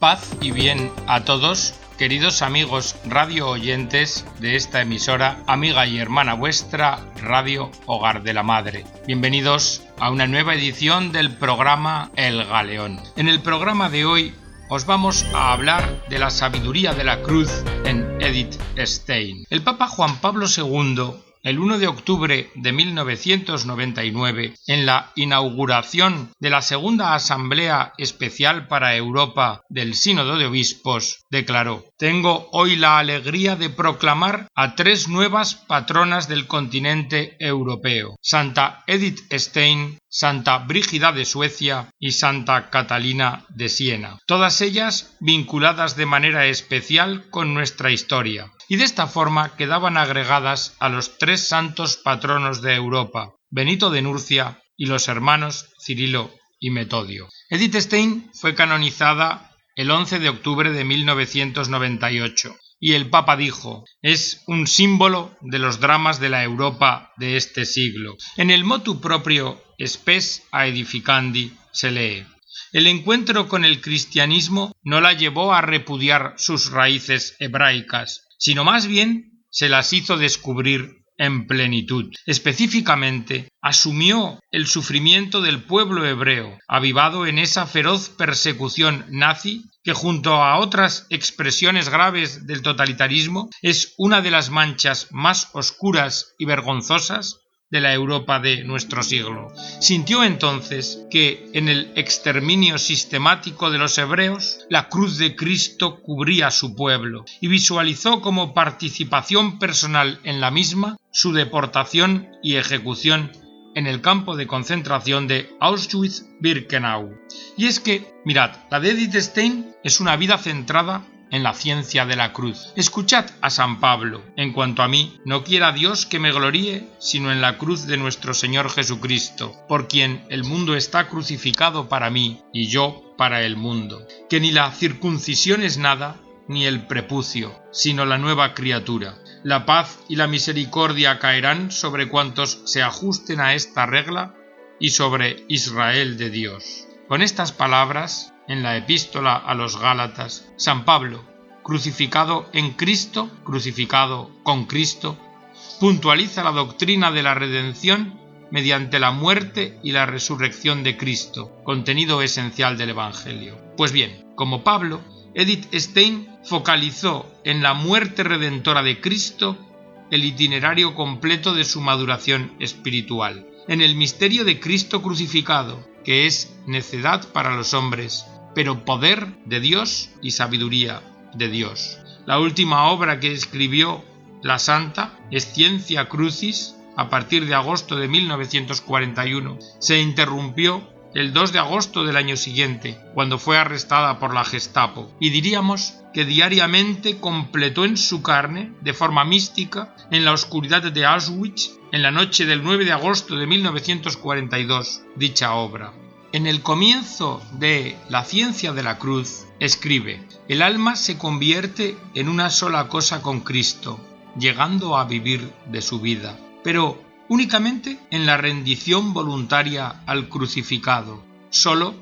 Paz y bien a todos, queridos amigos radio oyentes de esta emisora, amiga y hermana vuestra, Radio Hogar de la Madre. Bienvenidos a una nueva edición del programa El Galeón. En el programa de hoy os vamos a hablar de la sabiduría de la cruz en Edith Stein. El Papa Juan Pablo II el 1 de octubre de 1999, en la inauguración de la Segunda Asamblea Especial para Europa del Sínodo de Obispos, declaró Tengo hoy la alegría de proclamar a tres nuevas patronas del continente europeo, Santa Edith Stein, Santa Brígida de Suecia y Santa Catalina de Siena, todas ellas vinculadas de manera especial con nuestra historia, y de esta forma quedaban agregadas a los tres santos patronos de Europa, Benito de Nurcia y los hermanos Cirilo y Metodio. Edith Stein fue canonizada el 11 de octubre de 1998 y el Papa dijo, es un símbolo de los dramas de la Europa de este siglo. En el motu propio Spes a Edificandi se lee. El encuentro con el cristianismo no la llevó a repudiar sus raíces hebraicas, sino más bien se las hizo descubrir en plenitud. Específicamente, asumió el sufrimiento del pueblo hebreo, avivado en esa feroz persecución nazi que junto a otras expresiones graves del totalitarismo es una de las manchas más oscuras y vergonzosas de la Europa de nuestro siglo. Sintió entonces que en el exterminio sistemático de los hebreos la cruz de Cristo cubría su pueblo y visualizó como participación personal en la misma su deportación y ejecución en el campo de concentración de Auschwitz-Birkenau. Y es que, mirad, la de Edith Stein es una vida centrada en la ciencia de la cruz. Escuchad a San Pablo. En cuanto a mí, no quiera Dios que me gloríe, sino en la cruz de nuestro Señor Jesucristo, por quien el mundo está crucificado para mí y yo para el mundo. Que ni la circuncisión es nada, ni el prepucio, sino la nueva criatura. La paz y la misericordia caerán sobre cuantos se ajusten a esta regla y sobre Israel de Dios. Con estas palabras, en la epístola a los Gálatas, San Pablo, crucificado en Cristo, crucificado con Cristo, puntualiza la doctrina de la redención mediante la muerte y la resurrección de Cristo, contenido esencial del Evangelio. Pues bien, como Pablo, Edith Stein focalizó en la muerte redentora de Cristo el itinerario completo de su maduración espiritual, en el misterio de Cristo crucificado, que es necedad para los hombres, pero poder de Dios y sabiduría de Dios. La última obra que escribió la santa es Ciencia Crucis, a partir de agosto de 1941. Se interrumpió el 2 de agosto del año siguiente, cuando fue arrestada por la Gestapo, y diríamos que diariamente completó en su carne, de forma mística, en la oscuridad de Auschwitz, en la noche del 9 de agosto de 1942, dicha obra. En el comienzo de La ciencia de la cruz, escribe, el alma se convierte en una sola cosa con Cristo, llegando a vivir de su vida, pero únicamente en la rendición voluntaria al crucificado, solo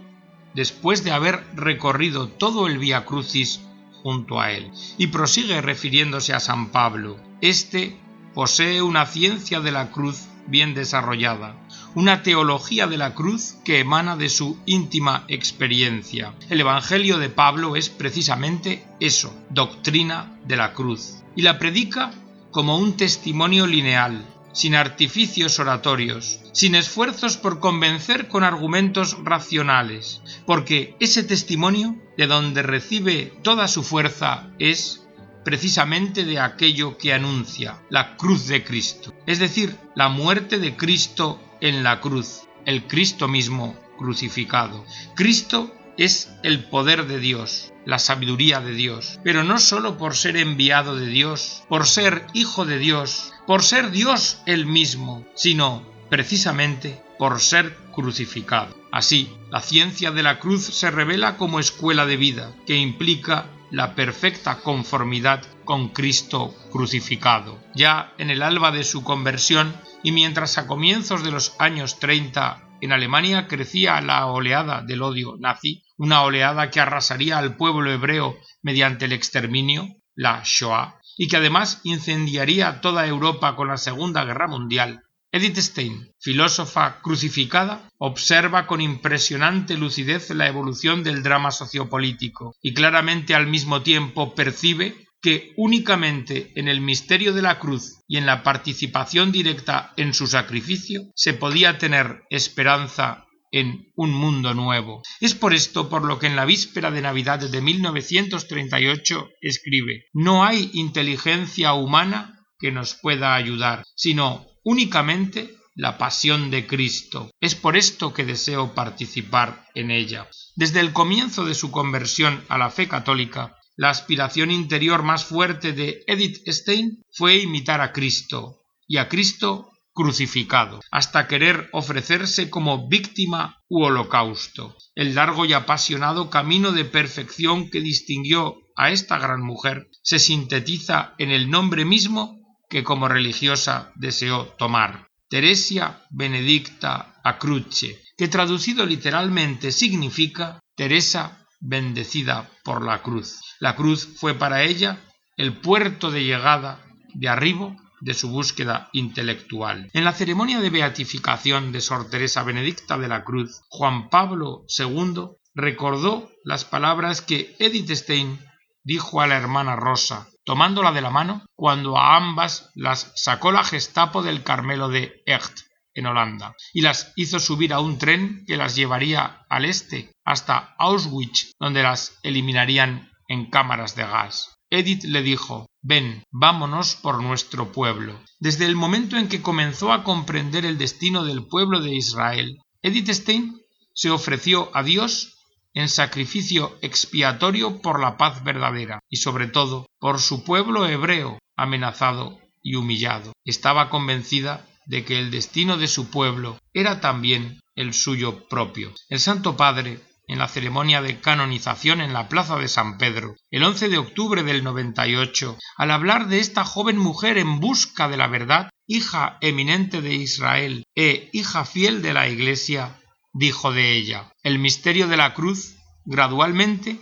después de haber recorrido todo el Vía Crucis junto a él. Y prosigue refiriéndose a San Pablo. Este posee una ciencia de la cruz bien desarrollada, una teología de la cruz que emana de su íntima experiencia. El Evangelio de Pablo es precisamente eso, doctrina de la cruz, y la predica como un testimonio lineal, sin artificios oratorios, sin esfuerzos por convencer con argumentos racionales, porque ese testimonio, de donde recibe toda su fuerza, es precisamente de aquello que anuncia, la cruz de Cristo, es decir, la muerte de Cristo en la cruz, el Cristo mismo crucificado. Cristo es el poder de Dios, la sabiduría de Dios, pero no sólo por ser enviado de Dios, por ser hijo de Dios, por ser Dios él mismo, sino precisamente por ser crucificado. Así, la ciencia de la cruz se revela como escuela de vida, que implica la perfecta conformidad con Cristo crucificado. Ya en el alba de su conversión y mientras a comienzos de los años 30 en Alemania crecía la oleada del odio nazi, una oleada que arrasaría al pueblo hebreo mediante el exterminio, la Shoah, y que además incendiaría toda Europa con la Segunda Guerra Mundial, Edith Stein, filósofa crucificada, observa con impresionante lucidez la evolución del drama sociopolítico y claramente al mismo tiempo percibe que únicamente en el misterio de la cruz y en la participación directa en su sacrificio se podía tener esperanza en un mundo nuevo. Es por esto por lo que en la víspera de Navidad de 1938 escribe No hay inteligencia humana que nos pueda ayudar, sino únicamente la pasión de Cristo. Es por esto que deseo participar en ella. Desde el comienzo de su conversión a la fe católica, la aspiración interior más fuerte de Edith Stein fue imitar a Cristo, y a Cristo crucificado, hasta querer ofrecerse como víctima u holocausto. El largo y apasionado camino de perfección que distinguió a esta gran mujer se sintetiza en el nombre mismo que como religiosa deseó tomar. Teresia Benedicta Acruce, que traducido literalmente significa Teresa bendecida por la cruz. La cruz fue para ella el puerto de llegada, de arribo, de su búsqueda intelectual. En la ceremonia de beatificación de Sor Teresa Benedicta de la Cruz, Juan Pablo II recordó las palabras que Edith Stein dijo a la hermana Rosa, tomándola de la mano, cuando a ambas las sacó la Gestapo del Carmelo de Echt, en Holanda, y las hizo subir a un tren que las llevaría al este, hasta Auschwitz, donde las eliminarían en cámaras de gas. Edith le dijo Ven, vámonos por nuestro pueblo. Desde el momento en que comenzó a comprender el destino del pueblo de Israel, Edith Stein se ofreció a Dios en sacrificio expiatorio por la paz verdadera y sobre todo por su pueblo hebreo amenazado y humillado. Estaba convencida de que el destino de su pueblo era también el suyo propio. El Santo Padre, en la ceremonia de canonización en la plaza de San Pedro, el 11 de octubre del 98, al hablar de esta joven mujer en busca de la verdad, hija eminente de Israel e hija fiel de la Iglesia, dijo de ella. El misterio de la cruz, gradualmente,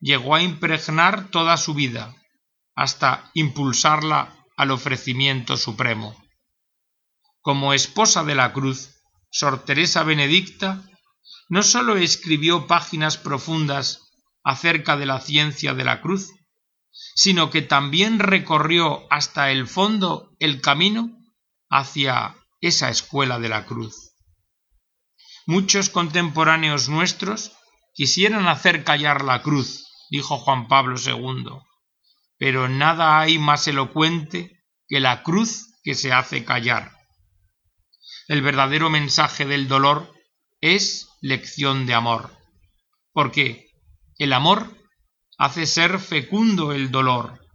llegó a impregnar toda su vida, hasta impulsarla al ofrecimiento supremo. Como esposa de la cruz, Sor Teresa Benedicta no sólo escribió páginas profundas acerca de la ciencia de la cruz, sino que también recorrió hasta el fondo el camino hacia esa escuela de la cruz. Muchos contemporáneos nuestros quisieran hacer callar la cruz, dijo Juan Pablo II, pero nada hay más elocuente que la cruz que se hace callar. El verdadero mensaje del dolor es lección de amor, porque el amor hace ser fecundo el dolor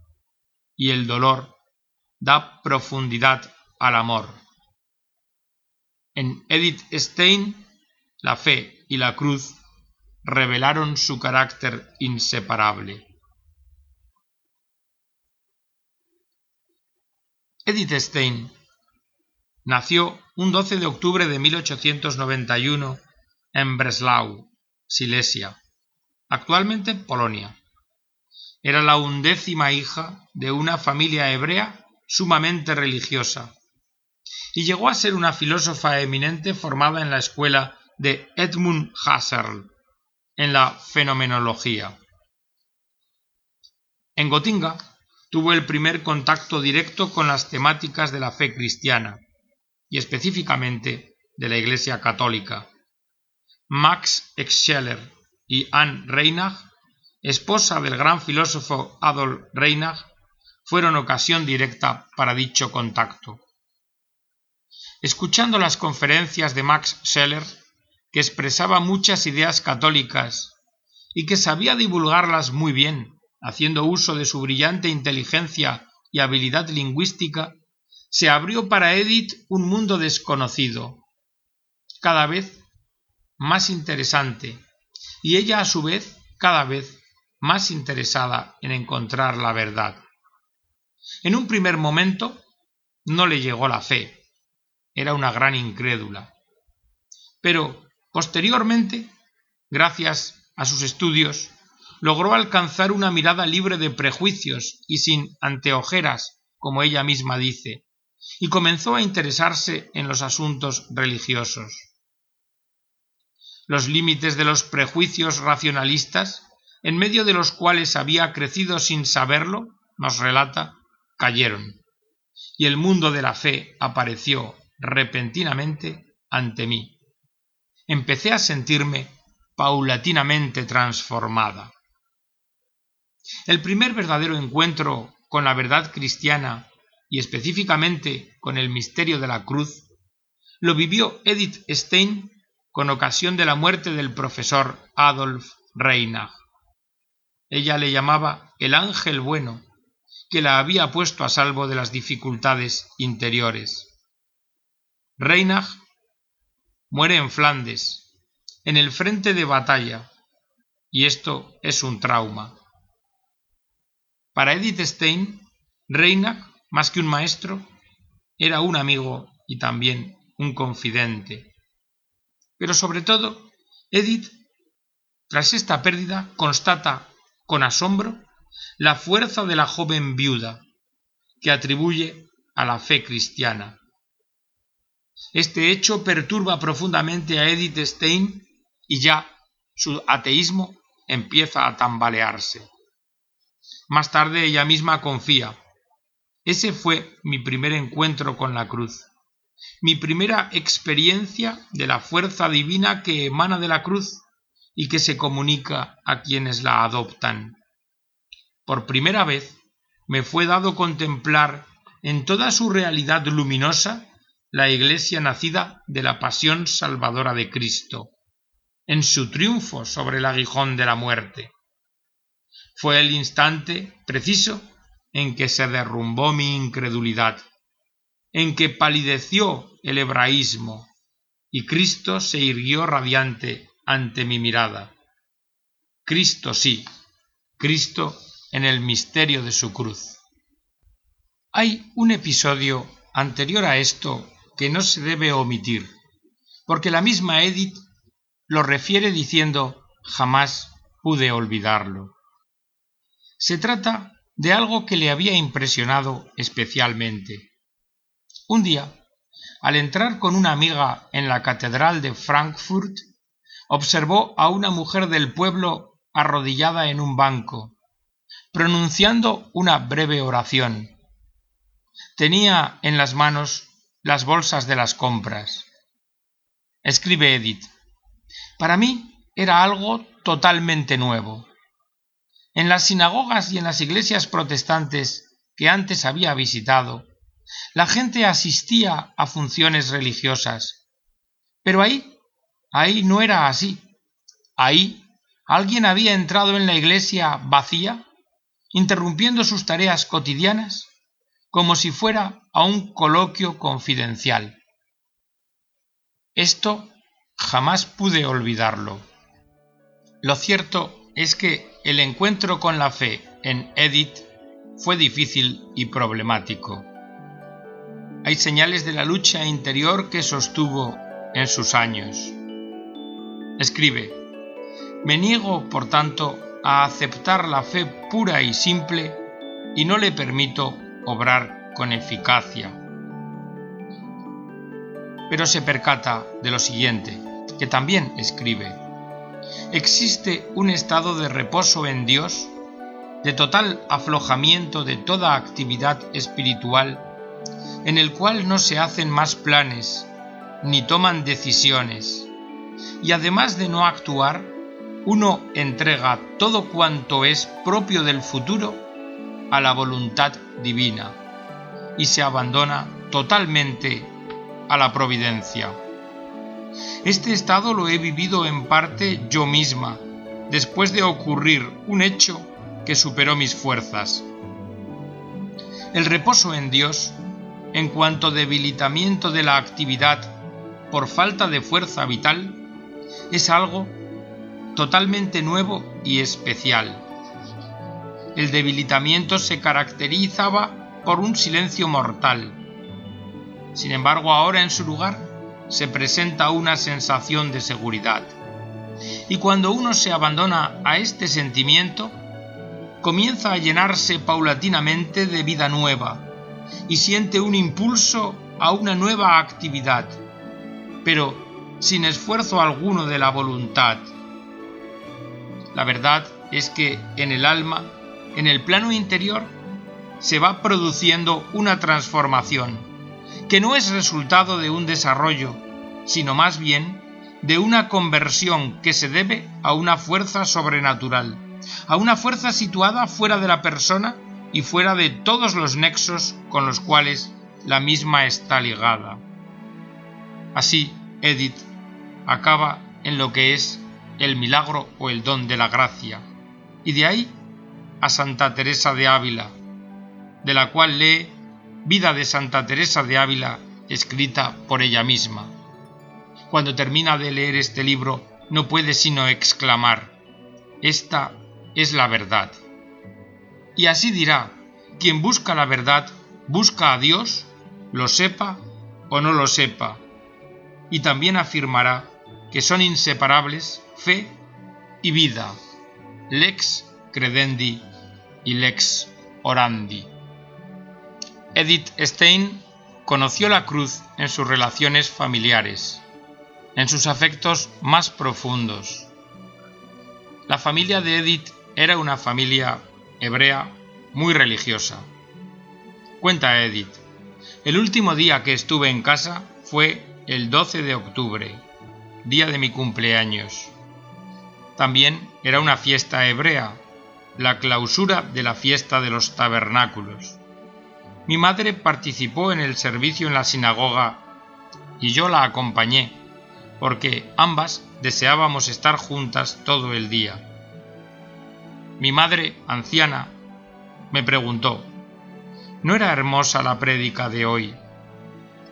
y el dolor da profundidad al amor. En Edith Stein la fe y la cruz revelaron su carácter inseparable. Edith Stein nació un 12 de octubre de 1891 en Breslau, Silesia, actualmente Polonia. Era la undécima hija de una familia hebrea sumamente religiosa y llegó a ser una filósofa eminente formada en la escuela de Edmund Husserl en la fenomenología. En Gotinga tuvo el primer contacto directo con las temáticas de la fe cristiana y específicamente de la Iglesia católica. Max Scheler y Anne Reinach, esposa del gran filósofo Adolf Reinach, fueron ocasión directa para dicho contacto. Escuchando las conferencias de Max Scheler, que expresaba muchas ideas católicas y que sabía divulgarlas muy bien, haciendo uso de su brillante inteligencia y habilidad lingüística, se abrió para Edith un mundo desconocido, cada vez más interesante, y ella a su vez cada vez más interesada en encontrar la verdad. En un primer momento no le llegó la fe, era una gran incrédula pero posteriormente, gracias a sus estudios, logró alcanzar una mirada libre de prejuicios y sin anteojeras, como ella misma dice, y comenzó a interesarse en los asuntos religiosos. Los límites de los prejuicios racionalistas, en medio de los cuales había crecido sin saberlo, nos relata, cayeron, y el mundo de la fe apareció repentinamente ante mí. Empecé a sentirme paulatinamente transformada. El primer verdadero encuentro con la verdad cristiana y específicamente con el misterio de la cruz lo vivió Edith Stein con ocasión de la muerte del profesor Adolf Reinach. Ella le llamaba el ángel bueno, que la había puesto a salvo de las dificultades interiores. Reinach muere en Flandes, en el frente de batalla, y esto es un trauma. Para Edith Stein, Reinach, más que un maestro, era un amigo y también un confidente. Pero sobre todo, Edith, tras esta pérdida, constata con asombro la fuerza de la joven viuda, que atribuye a la fe cristiana. Este hecho perturba profundamente a Edith Stein y ya su ateísmo empieza a tambalearse. Más tarde ella misma confía. Ese fue mi primer encuentro con la cruz, mi primera experiencia de la fuerza divina que emana de la cruz y que se comunica a quienes la adoptan. Por primera vez me fue dado contemplar en toda su realidad luminosa la iglesia nacida de la pasión salvadora de Cristo, en su triunfo sobre el aguijón de la muerte. Fue el instante preciso en que se derrumbó mi incredulidad, en que palideció el hebraísmo y Cristo se irguió radiante ante mi mirada. Cristo sí, Cristo en el misterio de su cruz. Hay un episodio anterior a esto que no se debe omitir, porque la misma Edith lo refiere diciendo jamás pude olvidarlo. Se trata de algo que le había impresionado especialmente. Un día, al entrar con una amiga en la catedral de Frankfurt, observó a una mujer del pueblo arrodillada en un banco, pronunciando una breve oración. Tenía en las manos las bolsas de las compras. Escribe Edith. Para mí era algo totalmente nuevo. En las sinagogas y en las iglesias protestantes que antes había visitado, la gente asistía a funciones religiosas. Pero ahí, ahí no era así. Ahí alguien había entrado en la iglesia vacía, interrumpiendo sus tareas cotidianas, como si fuera a un coloquio confidencial. Esto jamás pude olvidarlo. Lo cierto es que el encuentro con la fe en Edith fue difícil y problemático. Hay señales de la lucha interior que sostuvo en sus años. Escribe, me niego, por tanto, a aceptar la fe pura y simple y no le permito obrar con eficacia. Pero se percata de lo siguiente, que también escribe, existe un estado de reposo en Dios, de total aflojamiento de toda actividad espiritual, en el cual no se hacen más planes, ni toman decisiones, y además de no actuar, uno entrega todo cuanto es propio del futuro a la voluntad divina y se abandona totalmente a la providencia. Este estado lo he vivido en parte yo misma, después de ocurrir un hecho que superó mis fuerzas. El reposo en Dios, en cuanto debilitamiento de la actividad por falta de fuerza vital, es algo totalmente nuevo y especial. El debilitamiento se caracterizaba por un silencio mortal. Sin embargo, ahora en su lugar se presenta una sensación de seguridad. Y cuando uno se abandona a este sentimiento, comienza a llenarse paulatinamente de vida nueva y siente un impulso a una nueva actividad, pero sin esfuerzo alguno de la voluntad. La verdad es que en el alma, en el plano interior, se va produciendo una transformación, que no es resultado de un desarrollo, sino más bien de una conversión que se debe a una fuerza sobrenatural, a una fuerza situada fuera de la persona y fuera de todos los nexos con los cuales la misma está ligada. Así, Edith acaba en lo que es el milagro o el don de la gracia, y de ahí a Santa Teresa de Ávila, de la cual lee Vida de Santa Teresa de Ávila escrita por ella misma. Cuando termina de leer este libro no puede sino exclamar, esta es la verdad. Y así dirá, quien busca la verdad, busca a Dios, lo sepa o no lo sepa. Y también afirmará que son inseparables fe y vida, lex credendi y lex orandi. Edith Stein conoció la cruz en sus relaciones familiares, en sus afectos más profundos. La familia de Edith era una familia hebrea muy religiosa. Cuenta Edith, el último día que estuve en casa fue el 12 de octubre, día de mi cumpleaños. También era una fiesta hebrea, la clausura de la fiesta de los tabernáculos. Mi madre participó en el servicio en la sinagoga y yo la acompañé, porque ambas deseábamos estar juntas todo el día. Mi madre, anciana, me preguntó, ¿no era hermosa la prédica de hoy?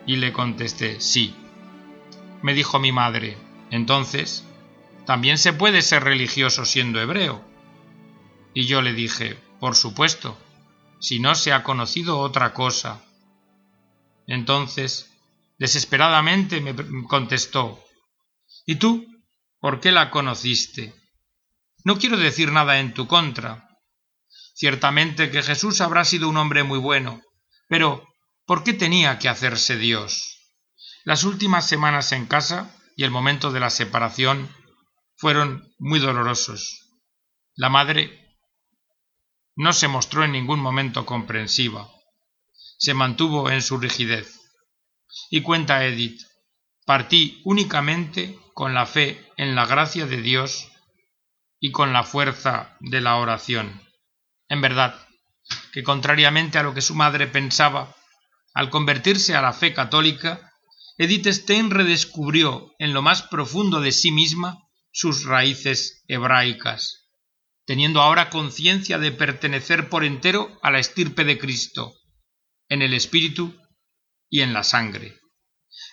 Y le contesté, sí. Me dijo mi madre, entonces, también se puede ser religioso siendo hebreo. Y yo le dije, por supuesto, si no se ha conocido otra cosa. Entonces, desesperadamente me contestó, ¿y tú por qué la conociste? No quiero decir nada en tu contra. Ciertamente que Jesús habrá sido un hombre muy bueno, pero ¿por qué tenía que hacerse Dios? Las últimas semanas en casa y el momento de la separación fueron muy dolorosos. La madre no se mostró en ningún momento comprensiva. Se mantuvo en su rigidez. Y cuenta Edith, partí únicamente con la fe en la gracia de Dios y con la fuerza de la oración. En verdad, que contrariamente a lo que su madre pensaba, al convertirse a la fe católica, Edith Stein redescubrió en lo más profundo de sí misma sus raíces hebraicas, teniendo ahora conciencia de pertenecer por entero a la estirpe de Cristo, en el espíritu y en la sangre.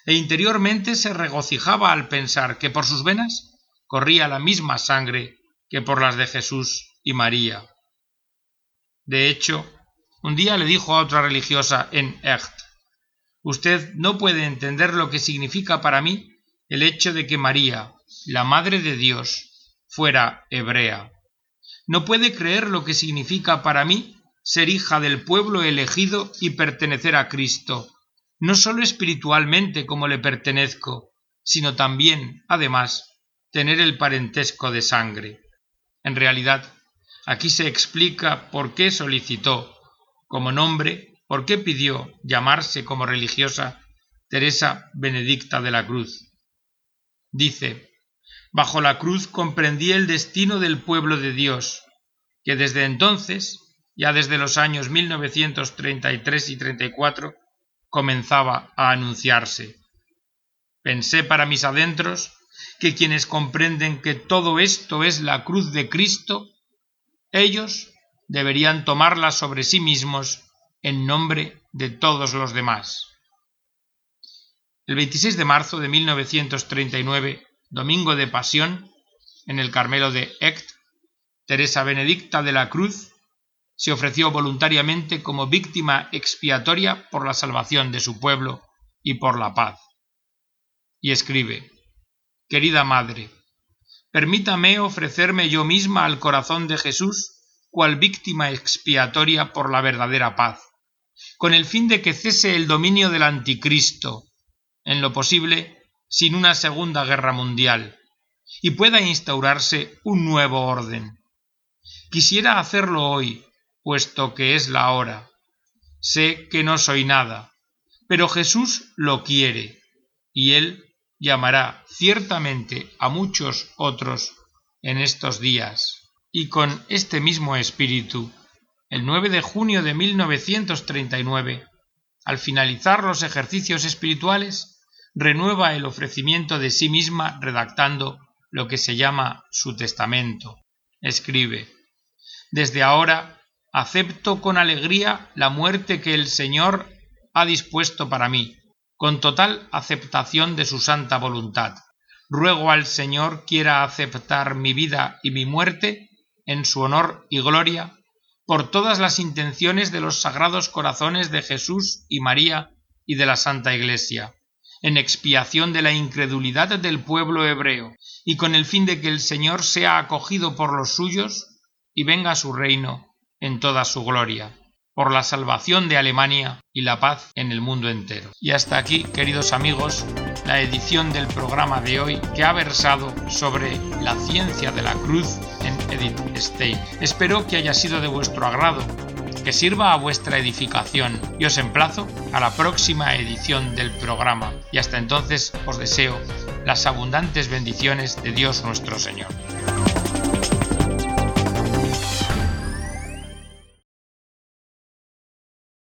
E interiormente se regocijaba al pensar que por sus venas corría la misma sangre que por las de Jesús y María. De hecho, un día le dijo a otra religiosa en Echt, Usted no puede entender lo que significa para mí el hecho de que María, la Madre de Dios, fuera hebrea. No puede creer lo que significa para mí ser hija del pueblo elegido y pertenecer a Cristo, no sólo espiritualmente como le pertenezco, sino también, además, tener el parentesco de sangre. En realidad, aquí se explica por qué solicitó como nombre, por qué pidió llamarse como religiosa Teresa Benedicta de la Cruz. Dice, bajo la cruz comprendí el destino del pueblo de Dios, que desde entonces, ya desde los años 1933 y 34, comenzaba a anunciarse. Pensé para mis adentros que quienes comprenden que todo esto es la cruz de Cristo, ellos deberían tomarla sobre sí mismos en nombre de todos los demás. El 26 de marzo de 1939, domingo de Pasión, en el Carmelo de Echt, Teresa Benedicta de la Cruz se ofreció voluntariamente como víctima expiatoria por la salvación de su pueblo y por la paz. y escribe Querida Madre, permítame ofrecerme yo misma al corazón de Jesús cual víctima expiatoria por la verdadera paz, con el fin de que cese el dominio del anticristo, en lo posible sin una segunda guerra mundial, y pueda instaurarse un nuevo orden. Quisiera hacerlo hoy, puesto que es la hora. Sé que no soy nada, pero Jesús lo quiere, y Él llamará ciertamente a muchos otros en estos días. Y con este mismo espíritu, el 9 de junio de 1939, al finalizar los ejercicios espirituales, renueva el ofrecimiento de sí misma redactando lo que se llama su testamento. Escribe Desde ahora acepto con alegría la muerte que el Señor ha dispuesto para mí, con total aceptación de su santa voluntad. Ruego al Señor quiera aceptar mi vida y mi muerte en su honor y gloria por todas las intenciones de los sagrados corazones de Jesús y María y de la Santa Iglesia, en expiación de la incredulidad del pueblo hebreo, y con el fin de que el Señor sea acogido por los suyos y venga su reino en toda su gloria por la salvación de Alemania y la paz en el mundo entero. Y hasta aquí, queridos amigos, la edición del programa de hoy que ha versado sobre la ciencia de la cruz en Edith Stein. Espero que haya sido de vuestro agrado, que sirva a vuestra edificación y os emplazo a la próxima edición del programa. Y hasta entonces os deseo las abundantes bendiciones de Dios nuestro Señor.